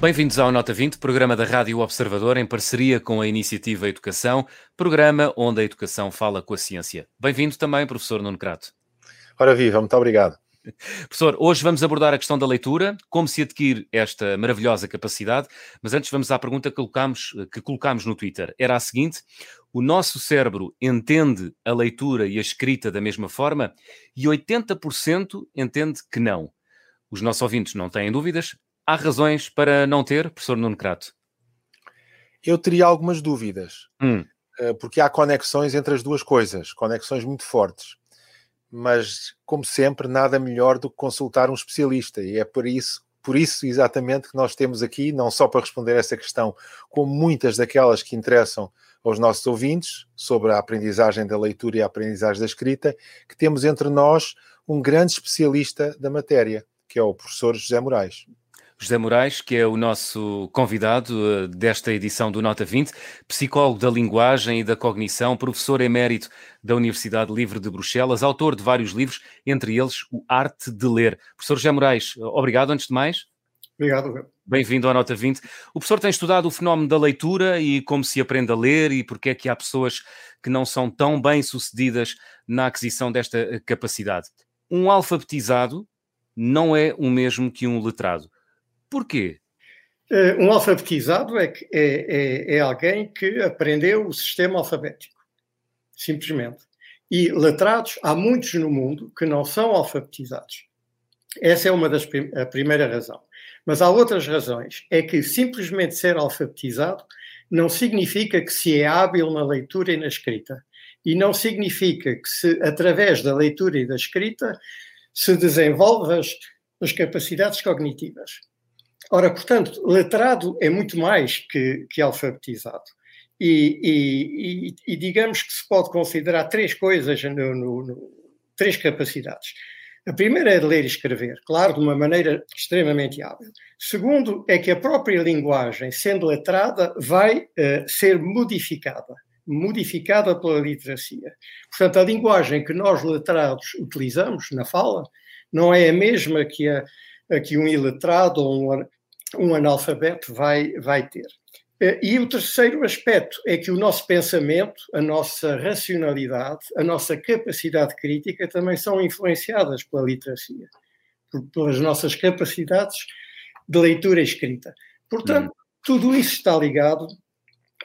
Bem-vindos ao Nota 20, programa da Rádio Observador em parceria com a Iniciativa Educação, programa onde a educação fala com a ciência. Bem-vindo também, professor Nuno Crato. Ora viva, muito obrigado. Professor, hoje vamos abordar a questão da leitura, como se adquire esta maravilhosa capacidade, mas antes vamos à pergunta que colocámos, que colocámos no Twitter. Era a seguinte: o nosso cérebro entende a leitura e a escrita da mesma forma e 80% entende que não. Os nossos ouvintes não têm dúvidas. Há razões para não ter, professor Nuno Crato? Eu teria algumas dúvidas, hum. Eh, porque há conexões entre as duas coisas, conexões muito fortes mas como sempre, nada melhor do que consultar um especialista, e é por isso, por isso exatamente que nós temos aqui, não só para responder essa questão, como muitas daquelas que interessam aos nossos ouvintes sobre a aprendizagem da leitura e a aprendizagem da escrita, que temos entre nós um grande especialista da matéria, que é o professor José Moraes. José Moraes, que é o nosso convidado eh, desta edição do Nota 20, psicólogo da linguagem e da cognição, professor emérito da Universidade Livre de Bruxelas, autor de vários livros, entre eles O Arte de Ler. Professor José Moraes, obrigado antes de mais. Obrigado. Bem-vindo à Nota 20. O professor tem estudado o fenómeno da leitura e como se aprende a ler e porque é que há pessoas que não são tão bem sucedidas na aquisição desta eh, capacidade. Um alfabetizado não é o mesmo que um letrado. Porquê? Eh, um alfabetizado é, é, é, é, alguém que aprendeu o sistema alfabético, simplesmente. E letrados, há muitos no mundo que não são alfabetizados. Essa é uma das a primeira razão. Mas há outras razões. É que simplesmente ser alfabetizado não significa que se é hábil na leitura e na escrita. E não significa que se, através da leitura e da escrita, se desenvolvam as, as capacidades cognitivas. Ora, portanto, letrado é muito mais que, que alfabetizado. E, e, e, digamos que se pode considerar três coisas, no, no, no, três capacidades. A primeira é de ler e escrever, claro, de uma maneira extremamente hábil. Segundo, é que a própria linguagem, sendo letrada, vai uh, ser modificada modificada pela literacia. Portanto, a linguagem que nós letrados utilizamos na fala não é a mesma que, a, a que um iletrado ou um, um analfabeto vai, vai ter. Eh, e o terceiro aspecto é que o nosso pensamento, a nossa racionalidade, a nossa capacidade crítica também são influenciadas pela literacia, pelas nossas capacidades de leitura e escrita. Portanto, uhum. tudo isso está ligado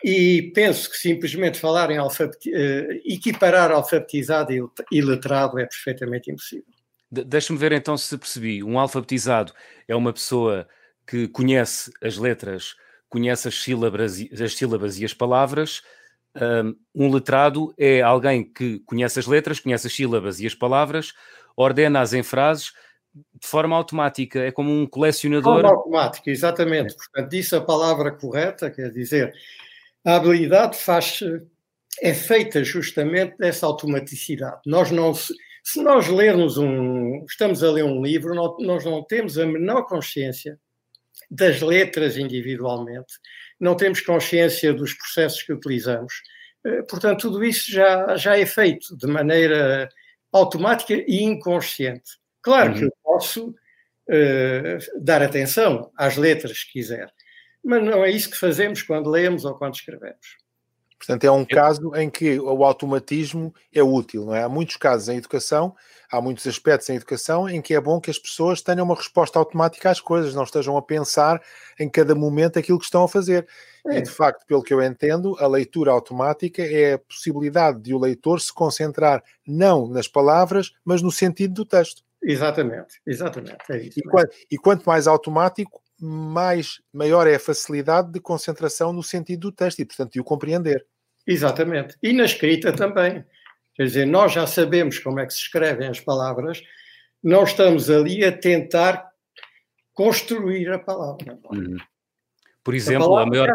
e penso que simplesmente falar em alfabeti uh, equiparar alfabetizado e, e letrado é perfeitamente impossível. De Deixa-me ver então se percebi. Um alfabetizado é uma pessoa que conhece as letras, conhece as sílabas, as sílabas e as palavras. Um letrado é alguém que conhece as letras, conhece as sílabas e as palavras, ordena-as em frases de forma automática, é como um colecionador. De forma automática, exatamente. É. Portanto, disse a palavra correta, quer dizer, a habilidade faz é feita justamente dessa automaticidade. Nós não se nós lermos um, estamos a ler um livro, nós não temos a menor consciência das letras individualmente, não temos consciência dos processos que utilizamos. Eh, portanto, tudo isso já, já é feito de maneira automática e inconsciente. Claro uhum. que eu posso uh, dar atenção às letras se quiser, mas não é isso que fazemos quando lemos ou quando escrevemos. Portanto, é um caso em que o automatismo é útil, não é? Há muitos casos em educação há muitos aspectos em educação em que é bom que as pessoas tenham uma resposta automática às coisas, não estejam a pensar em cada momento aquilo que estão a fazer. É. E de facto, pelo que eu entendo, a leitura automática é a possibilidade de o leitor se concentrar não nas palavras, mas no sentido do texto. Exatamente, exatamente. É isso, e, quanto, e quanto mais automático, mais maior é a facilidade de concentração no sentido do texto e, portanto, de o compreender. Exatamente. E na escrita também. Quer dizer, nós já sabemos como é que se escrevem as palavras, não estamos ali a tentar construir a palavra. Uhum. Por exemplo, a, a maior.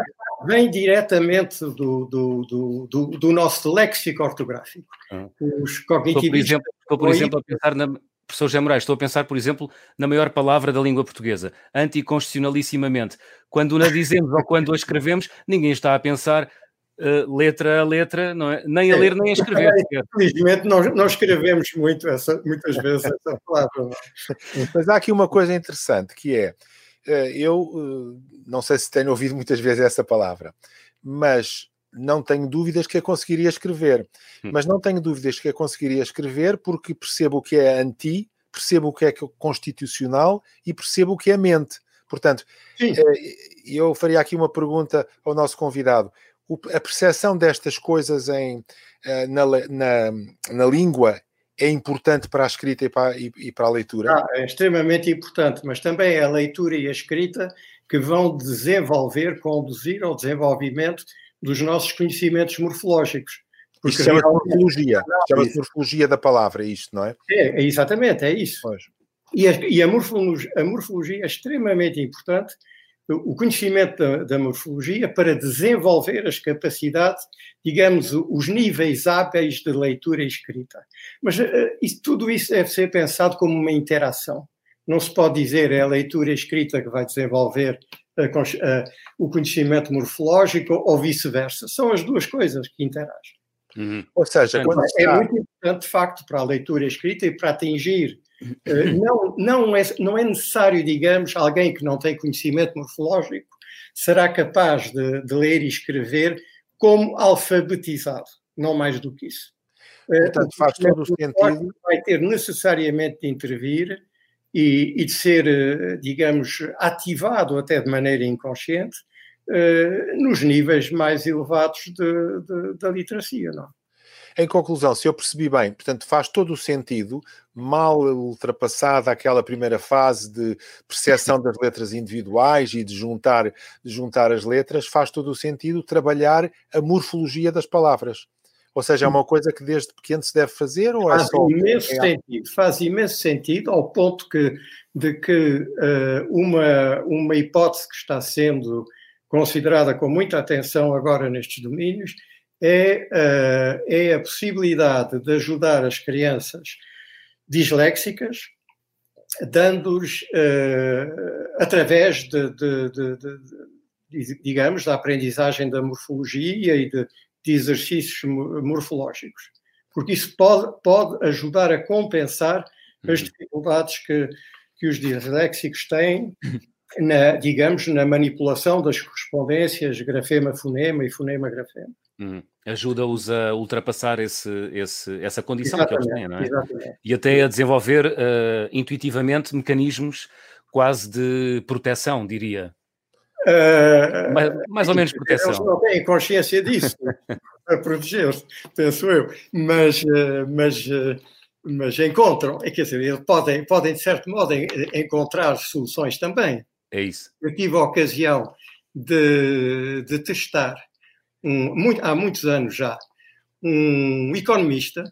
Vem diretamente do, do, do, do, do nosso léxico ortográfico. Uhum. Os cognitivistas. Estou, por exemplo, estou, por exemplo a pensar na, professor José Moraes, estou a pensar, por exemplo, na maior palavra da língua portuguesa, anticonstitucionalissimamente. Quando na dizemos ou quando a escrevemos, ninguém está a pensar uh, letra a letra, não é? nem a ler nem a escrever. Infelizmente, nós não escrevemos muito essa, muitas vezes essa palavra. Mas há aqui uma coisa interessante que é, eh, eu eh, não sei se tenho ouvido muitas vezes essa palavra, mas não tenho dúvidas que a conseguiria escrever. Hum. Mas não tenho dúvidas que a conseguiria escrever porque percebo o que é anti, percebo o que é constitucional e percebo o que é mente. Portanto, Sim. Eh, eu faria aqui uma pergunta ao nosso convidado. A percepção destas coisas em, eh, na, na, na língua é importante para a escrita e para, e, e para a leitura? Ah, é extremamente importante, mas também é a leitura e a escrita que vão desenvolver, conduzir ao desenvolvimento dos nossos conhecimentos morfológicos. Isto chama-se morfologia, chama-se morfologia da palavra, isto, não é? É, é exatamente, é isso. Pois. E, a, e a, morfologia, a, morfologia, é extremamente importante, o conhecimento da, da, morfologia, para desenvolver as capacidades, digamos, os níveis hábeis de leitura e escrita. Mas uh, isso, tudo isso deve ser pensado como uma interação. Não se pode dizer é a leitura e a escrita que vai desenvolver o conhecimento morfológico ou vice-versa. São as duas coisas que interagem. Uhum. Ou seja, quando é muito importante, de facto, para a leitura escrita e para atingir. Uh, não, não, é, não é necessário, digamos, alguém que não tem conhecimento morfológico será capaz de, de ler e escrever como alfabetizado, não mais do que isso. Eh, Portanto, faz todo o sentido. Vai ter necessariamente de intervir e, e de ser, eh, digamos, ativado até de maneira inconsciente uh, nos níveis mais elevados de, de, da literacia, não em conclusão, se eu percebi bem, portanto, faz todo o sentido, mal ultrapassada aquela primeira fase de percepção das letras individuais e de juntar, de juntar as letras, faz todo o sentido trabalhar a morfologia das palavras. Ou seja, é uma coisa que desde pequeno se deve fazer ou é faz só... Imenso é... sentido, faz imenso sentido ao ponto que, de que uh, uma, uma hipótese que está sendo considerada com muita atenção agora nestes domínios é, uh, é a possibilidade de ajudar as crianças disléxicas, dando-lhes, uh, através de, de, de, de, digamos, da aprendizagem da morfologia e de, de exercícios morfológicos, porque isso pode, pode ajudar a compensar as uhum. dificuldades que, que os disléxicos têm, na, digamos, na manipulação das correspondências grafema-fonema e fonema-grafema. Uhum. Ajuda-os a ultrapassar esse, esse, essa condição exatamente, que eles têm, não é? Exatamente. E até a desenvolver uh, intuitivamente mecanismos quase de proteção, diria. Uh, mais, mais, ou menos proteção. Eles não têm consciência disso, a proteger-se, penso eu, mas, uh, mas, uh, mas encontram, é, quer dizer, eles podem, podem, de certo modo, encontrar soluções também. É isso. Eu tive a ocasião de, de testar, um, muito, há muitos anos já, um economista,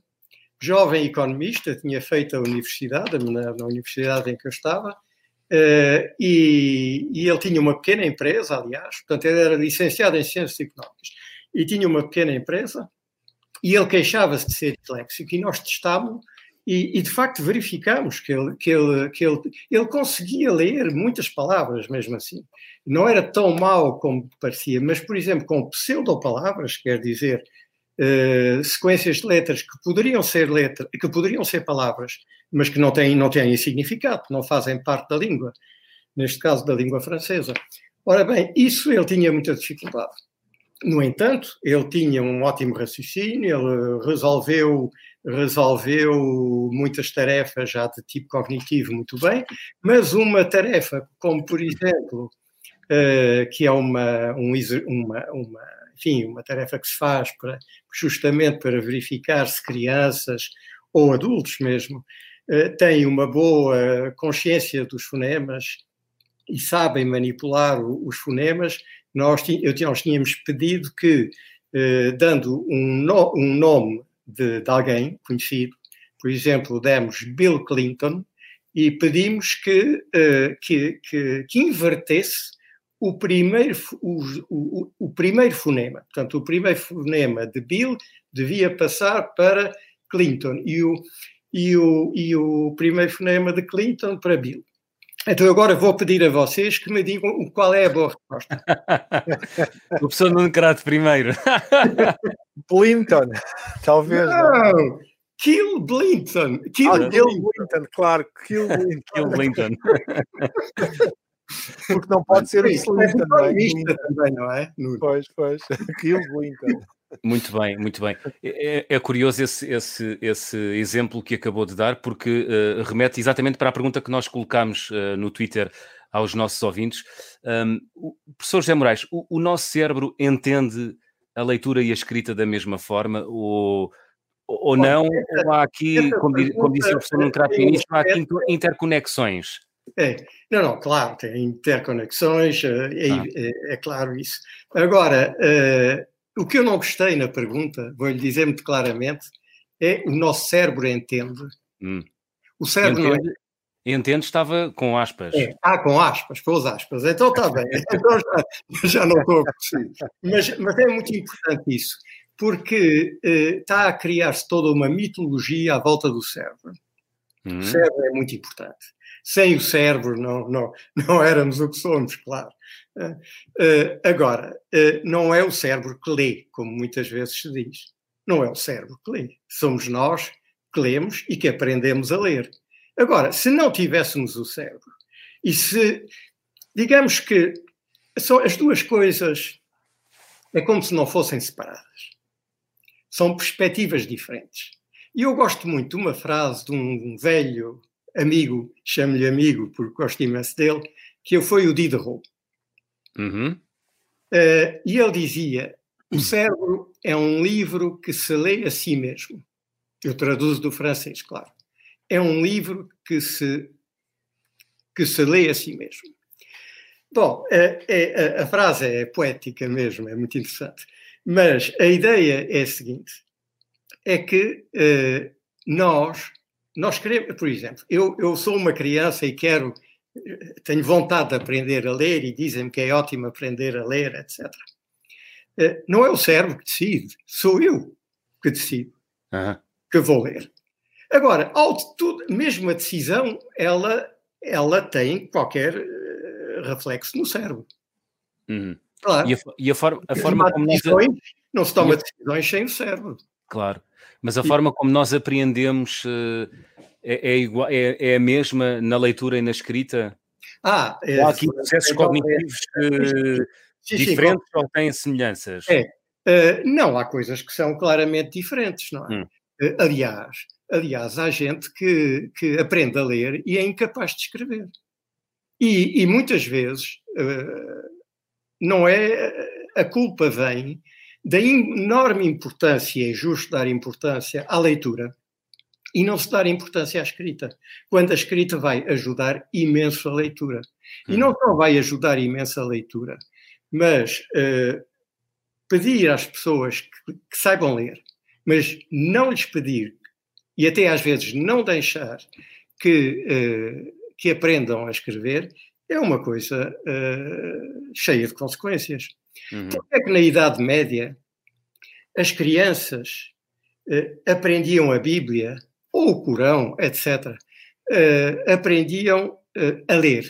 jovem economista, tinha feito a universidade, na, na universidade em que eu estava, Uh, e, e, ele tinha uma pequena empresa, aliás, portanto, ele era licenciado em Ciências Económicas e tinha uma pequena empresa e ele queixava-se de ser disléxico e nós testávamos e, e, de facto verificamos que, ele, que, ele, que ele, ele conseguia ler muitas palavras mesmo assim. Não era tão mau como parecia, mas, por exemplo, com pseudopalavras, quer dizer, uh, sequências de letras que poderiam ser letras, que poderiam ser palavras, mas que não têm, não têm significado, não fazem parte da língua, neste caso da língua francesa. Ora bem, isso ele tinha muita dificuldade. No entanto, ele tinha um ótimo raciocínio, ele resolveu, resolveu muitas tarefas já de tipo cognitivo muito bem, mas uma tarefa como, por exemplo, uh, que é uma, um, uma, uma, enfim, uma tarefa que se faz para, justamente para verificar se crianças ou adultos mesmo uh, têm uma boa consciência dos fonemas e sabem manipular os fonemas, nós, nós tínhamos pedido que, uh, dando um, no, um nome de, de, alguém conhecido, por exemplo, demos Bill Clinton e pedimos que, uh, que, que, que invertesse o primeiro, o, o, o, primeiro fonema. Portanto, o primeiro fonema de Bill devia passar para Clinton. E o, e o, e o primeiro fonema de Clinton para Bill. Então agora vou pedir a vocês que me digam qual é a boa resposta. o professor Nuno Crato primeiro. Clinton, talvez. Não, não. Kill Blinton. Kill, ah, Kill Blinton, claro. Kill Blinton. Kill Blinton. Porque não pode ser Clinton, não é? também, não é? Pois, pois. Kill Blinton. Muito bem, muito bem. É, é, é curioso esse, esse, esse exemplo que acabou de dar, porque uh, remete exatamente para a pergunta que nós colocámos uh, no Twitter aos nossos ouvintes. Um, o professor José Moraes, o, o, nosso cérebro entende a leitura e a escrita da mesma forma ou, ou não? ou há aqui, como, como disse o professor no trato início, há aqui interconexões? É, não, não, claro, tem interconexões, eh, é, ah. é, é claro isso. Agora, uh, o que eu não gostei na pergunta, vou-lhe dizer muito claramente, é o nosso cérebro entende. Hum. O cérebro entende, não é... entende estava com aspas. É, ah, com aspas, pôs aspas. Então está bem, então já, já não estou a mas, mas é muito importante isso, porque eh, está a criar-se toda uma mitologia à volta do cérebro. Hum. O cérebro é muito importante. Sem o cérebro não, não, não éramos o que somos, claro. Uh, agora, uh, não é o cérebro que lê, como muitas vezes se diz. Não é o cérebro que lê. Somos nós que lemos e que aprendemos a ler. Agora, se não tivéssemos o cérebro, e se, digamos que são as duas coisas, é como se não fossem separadas. São perspectivas diferentes. E eu gosto muito de uma frase de um velho amigo, chamo-lhe amigo porque gosto imenso dele, que foi o Diderot. Uhum. Uh, e ele dizia: O cérebro é um livro que se lê a si mesmo. Eu traduzo do francês, claro. É um livro que se, que se lê a si mesmo. Bom, a, a, a frase é poética mesmo, é muito interessante. Mas a ideia é a seguinte: é que nós, nós queremos, por exemplo, eu, eu sou uma criança e quero tenho vontade de aprender a ler e dizem-me que é ótimo aprender a ler, etc. Eh, não é o cérebro que decide, sou eu que decido uhum. que vou ler. Agora, tudo, mesmo a decisão, ela, ela tem qualquer uh, reflexo no cérebro. Uhum. Claro. E a, e a, forma, a forma como nós... Não se toma decisões sem o cérebro. Claro. Mas a e... forma como nós apreendemos uh, é, é, igual, é, é a mesma na leitura e na escrita? Ah, é, há aqui processos então, cognitivos uh, sim, diferentes sim, ou têm semelhanças? É, uh, não, há coisas que são claramente diferentes, não é? Hum. Uh, aliás, aliás, há gente que, que aprende a ler e é incapaz de escrever. E, e muitas vezes não é a culpa vem da enorme importância, é justo dar importância à leitura, e não se dar importância à escrita, quando a escrita vai ajudar imenso a leitura. E não só vai ajudar imenso a leitura, mas uh, pedir às pessoas que, que, saibam ler, mas não lhes pedir, e até às vezes não deixar que, uh, que aprendam a escrever, é uma coisa uh, cheia de consequências. Uhum. Porque é que na Idade Média as crianças aprendiam a Bíblia ou o Corão, etc., eh, aprendiam uh, a ler,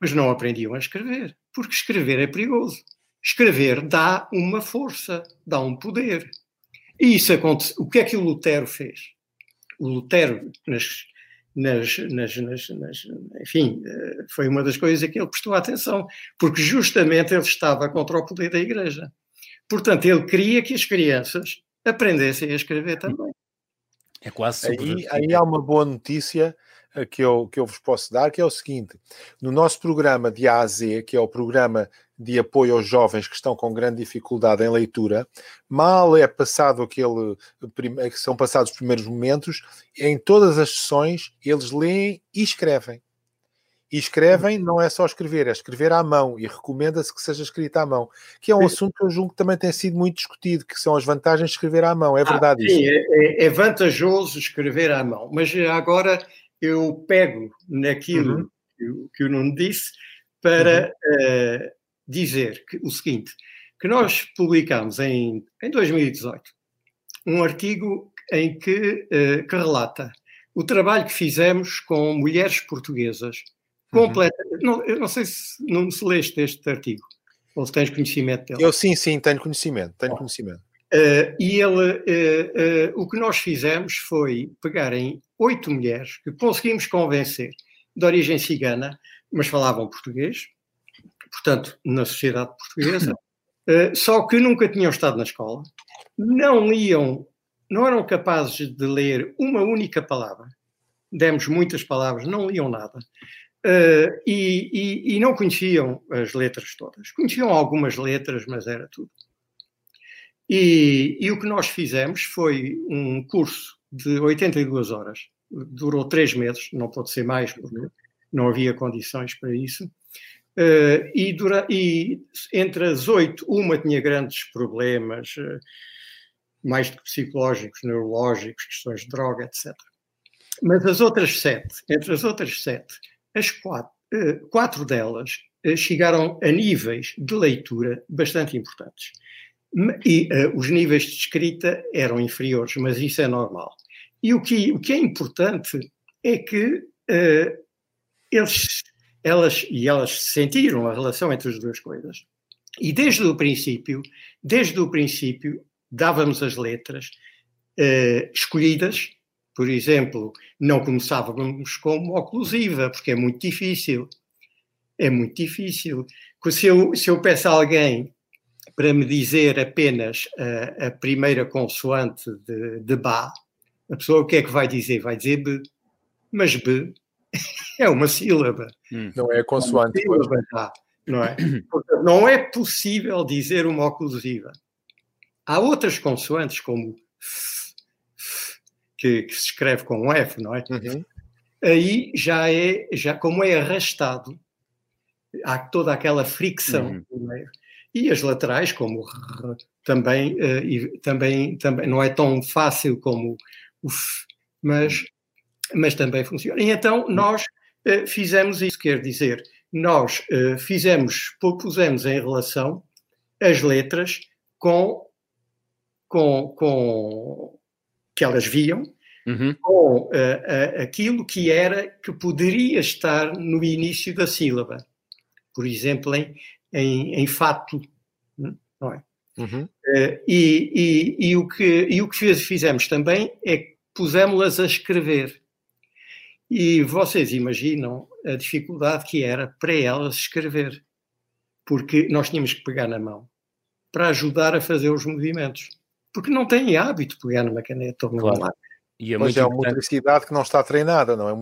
mas não aprendiam a escrever, porque escrever é perigoso. Escrever dá uma força, dá um poder. E isso acontece. O que é que o Lutero fez? O Lutero, nas, nas, nas, nas, nas, enfim, eh, foi uma das coisas a que ele prestou atenção, porque justamente ele estava contra o poder da Igreja. Portanto, ele queria que as crianças aprendessem a escrever também. É quase aí, aí há uma boa notícia eh, que eu, que eu vos posso dar, que é o seguinte: no nosso programa de A a Z, que é o programa de apoio aos jovens que estão com grande dificuldade em leitura, mal é passado aquele, eh, que são passados os primeiros momentos, em todas as sessões eles leem e escrevem. E escrevem não é só escrever, é escrever à mão e recomenda-se que seja escrita à mão, que é um assunto que eu julgo que também tem sido muito discutido, que são as vantagens de escrever à mão, é ah, verdade ah, sim, é, é, vantajoso escrever à mão, mas agora eu pego naquilo uhum. que, que o Nuno disse para uhum. uh, dizer que, o seguinte, que nós publicámos em, em 2018 um artigo em que, uh, que relata o trabalho que fizemos com mulheres portuguesas, uhum. completa, não, eu não sei se não se leste este artigo, ou se tens conhecimento dele. Eu sim, sim, tenho conhecimento, tenho conhecimento. Uh, e ele, uh, uh, o que nós fizemos foi pegar em oito mulheres que conseguimos convencer de origem cigana, mas falavam português, portanto, na sociedade portuguesa, só que nunca tinham estado na escola, não liam, não eram capazes de ler uma única palavra. Demos muitas palavras, não liam nada. E, e, e não conheciam as letras todas. Conheciam algumas letras, mas era tudo. E, e, o que nós fizemos foi um curso de 82 horas, durou três meses, não pode ser mais, porque não havia condições para isso. Uh, e, e, entre as oito, uma tinha grandes problemas, uh, mais do que psicológicos, neurológicos, questões de droga, etc. Mas as outras sete, entre as outras sete, as quatro, uh, quatro delas chegaram a níveis de leitura bastante importantes. E os níveis de escrita eram inferiores, mas isso é normal. E o que, o que é importante é que eles, elas, e elas sentiram a relação entre as duas coisas. E desde o princípio, desde o princípio, dávamos as letras uh, escolhidas, por exemplo, não começávamos como oclusiva, porque é muito difícil. É muito difícil. Se eu, se eu peço a alguém para me dizer apenas a, a primeira consoante de, de Bá, a pessoa o que é que vai dizer? Vai dizer B. Mas B é uma sílaba. Hum. Não é consoante. É sílaba, tá, não é? não é possível dizer uma oclusiva. Há outras consoantes, como F, F, que, que, se escreve com um F, não é? Uhum. Aí já é, já como é arrastado, há toda aquela fricção uhum. E as laterais, como também, uh, e, também, também não é tão fácil como o F, mas, mas também funciona. E então nós uh, fizemos isso, quer dizer, nós uh, fizemos, pusemos em relação as letras com, com, com que elas viam, uhum. com aquilo que era que poderia estar no início da sílaba. Por exemplo, em em, em fato, não é? Uhum. Uh, e, e, e, o que, e o que fizemos também é que pusemos-las a escrever. E vocês imaginam a dificuldade que era para elas escrever, porque nós tínhamos que pegar na mão para ajudar a fazer os movimentos, porque não têm hábito de pegar numa caneta ou numa claro. E é, Mas é uma motricidade que não está treinada, não é?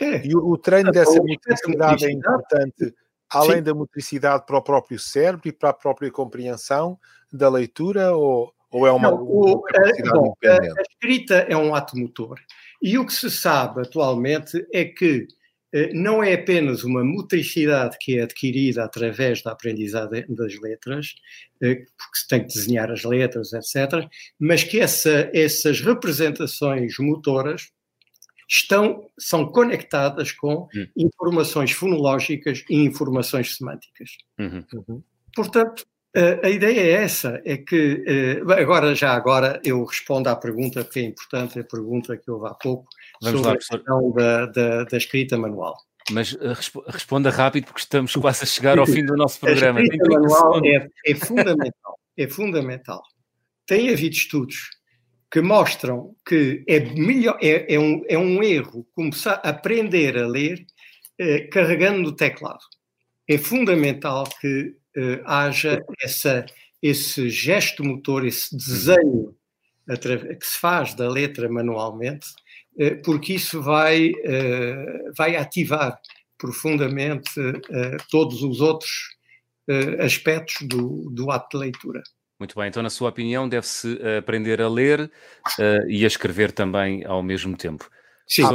é, é. E o, o treino dessa motricidade é importante além Sim. da motricidade para o próprio cérebro e para a própria compreensão da leitura ou, ou é uma, Não, o, uma capacidade bom, independente? A escrita é um ato motor e o que se sabe atualmente é que eh, não é apenas uma motricidade que é adquirida através da aprendizagem das letras, eh, porque se tem que desenhar as letras, etc., mas que essa, essas representações motoras estão, são conectadas com uhum. informações fonológicas e informações semânticas. Uhum. Uhum. Portanto, a ideia é essa, é que, eh, agora já agora eu respondo à pergunta, que é importante, a pergunta que houve há pouco, Vamos sobre lá, a questão da, da, da, escrita manual. Mas uh, responda rápido, porque estamos quase a chegar ao fim do nosso programa. A escrita manual é, é fundamental, é fundamental. Tem havido estudos que mostram que é, melhor, é, é, um, é um erro começar a aprender a ler eh, carregando no teclado. É fundamental que eh, haja essa, esse gesto motor, esse desenho que se faz da letra manualmente, eh, porque isso vai, eh, vai ativar profundamente todos os outros aspectos do, do ato de leitura. Muito bem, então, na sua opinião, deve-se aprender a ler uh, e a escrever também ao mesmo tempo. Sim, ah,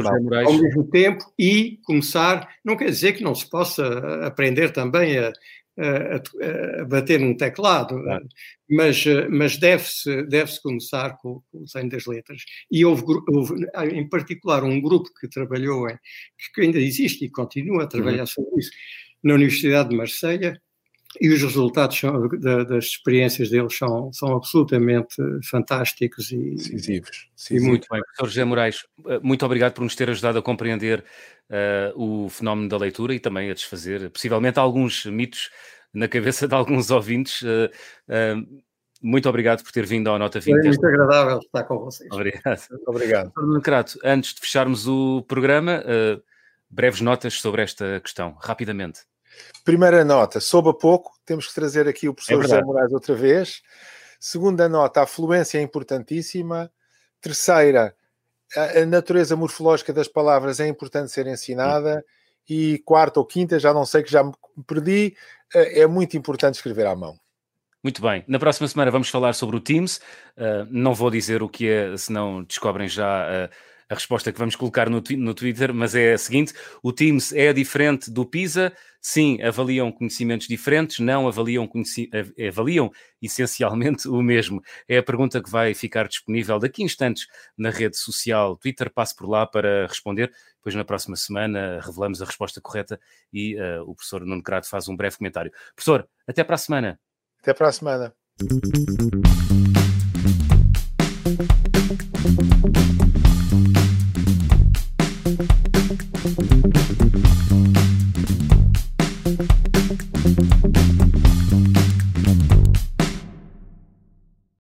ao mesmo tempo e começar, não quer dizer que não se possa aprender também a, a, a bater num teclado, claro. mas, mas deve-se deve -se começar com, com o desenho das letras. E houve, houve, em particular, um grupo que trabalhou, em, que ainda existe e continua a trabalhar uhum. sobre isso, na Universidade de Marselha, e os resultados são, da, das experiências deles são, são absolutamente fantásticos e decisivos. E muito bem, professor José Moraes, eh, muito obrigado por nos ter ajudado a compreender uh, o fenómeno da leitura e também a desfazer, possivelmente, alguns mitos na cabeça de alguns ouvintes. Uh, uh, muito obrigado por ter vindo ao Nota 20. Foi muito agradável estar com vocês. Obrigado. Muito obrigado. Crato, antes de fecharmos o programa, breves notas sobre esta questão, rapidamente. Primeira nota, soube a pouco, temos que trazer aqui o professor é José Moraes outra vez. Segunda nota, a fluência é importantíssima. Terceira, a, natureza morfológica das palavras é importante ser ensinada. E quarta ou quinta, já não sei que já me perdi, eh, é muito importante escrever à mão. Muito bem. Na próxima semana vamos falar sobre o Teams. Uh, não vou dizer o que é, senão descobrem já uh, a resposta que vamos colocar no, no Twitter, mas é a seguinte: o Teams é diferente do PISA? Sim, avaliam conhecimentos diferentes, não avaliam, conheci avaliam essencialmente o mesmo. É a pergunta que vai ficar disponível daqui a instantes na rede social Twitter. Passe por lá para responder. Depois, na próxima semana, revelamos a resposta correta e uh, o professor Nuno Crato faz um breve comentário. Professor, até para a semana. Até para a semana.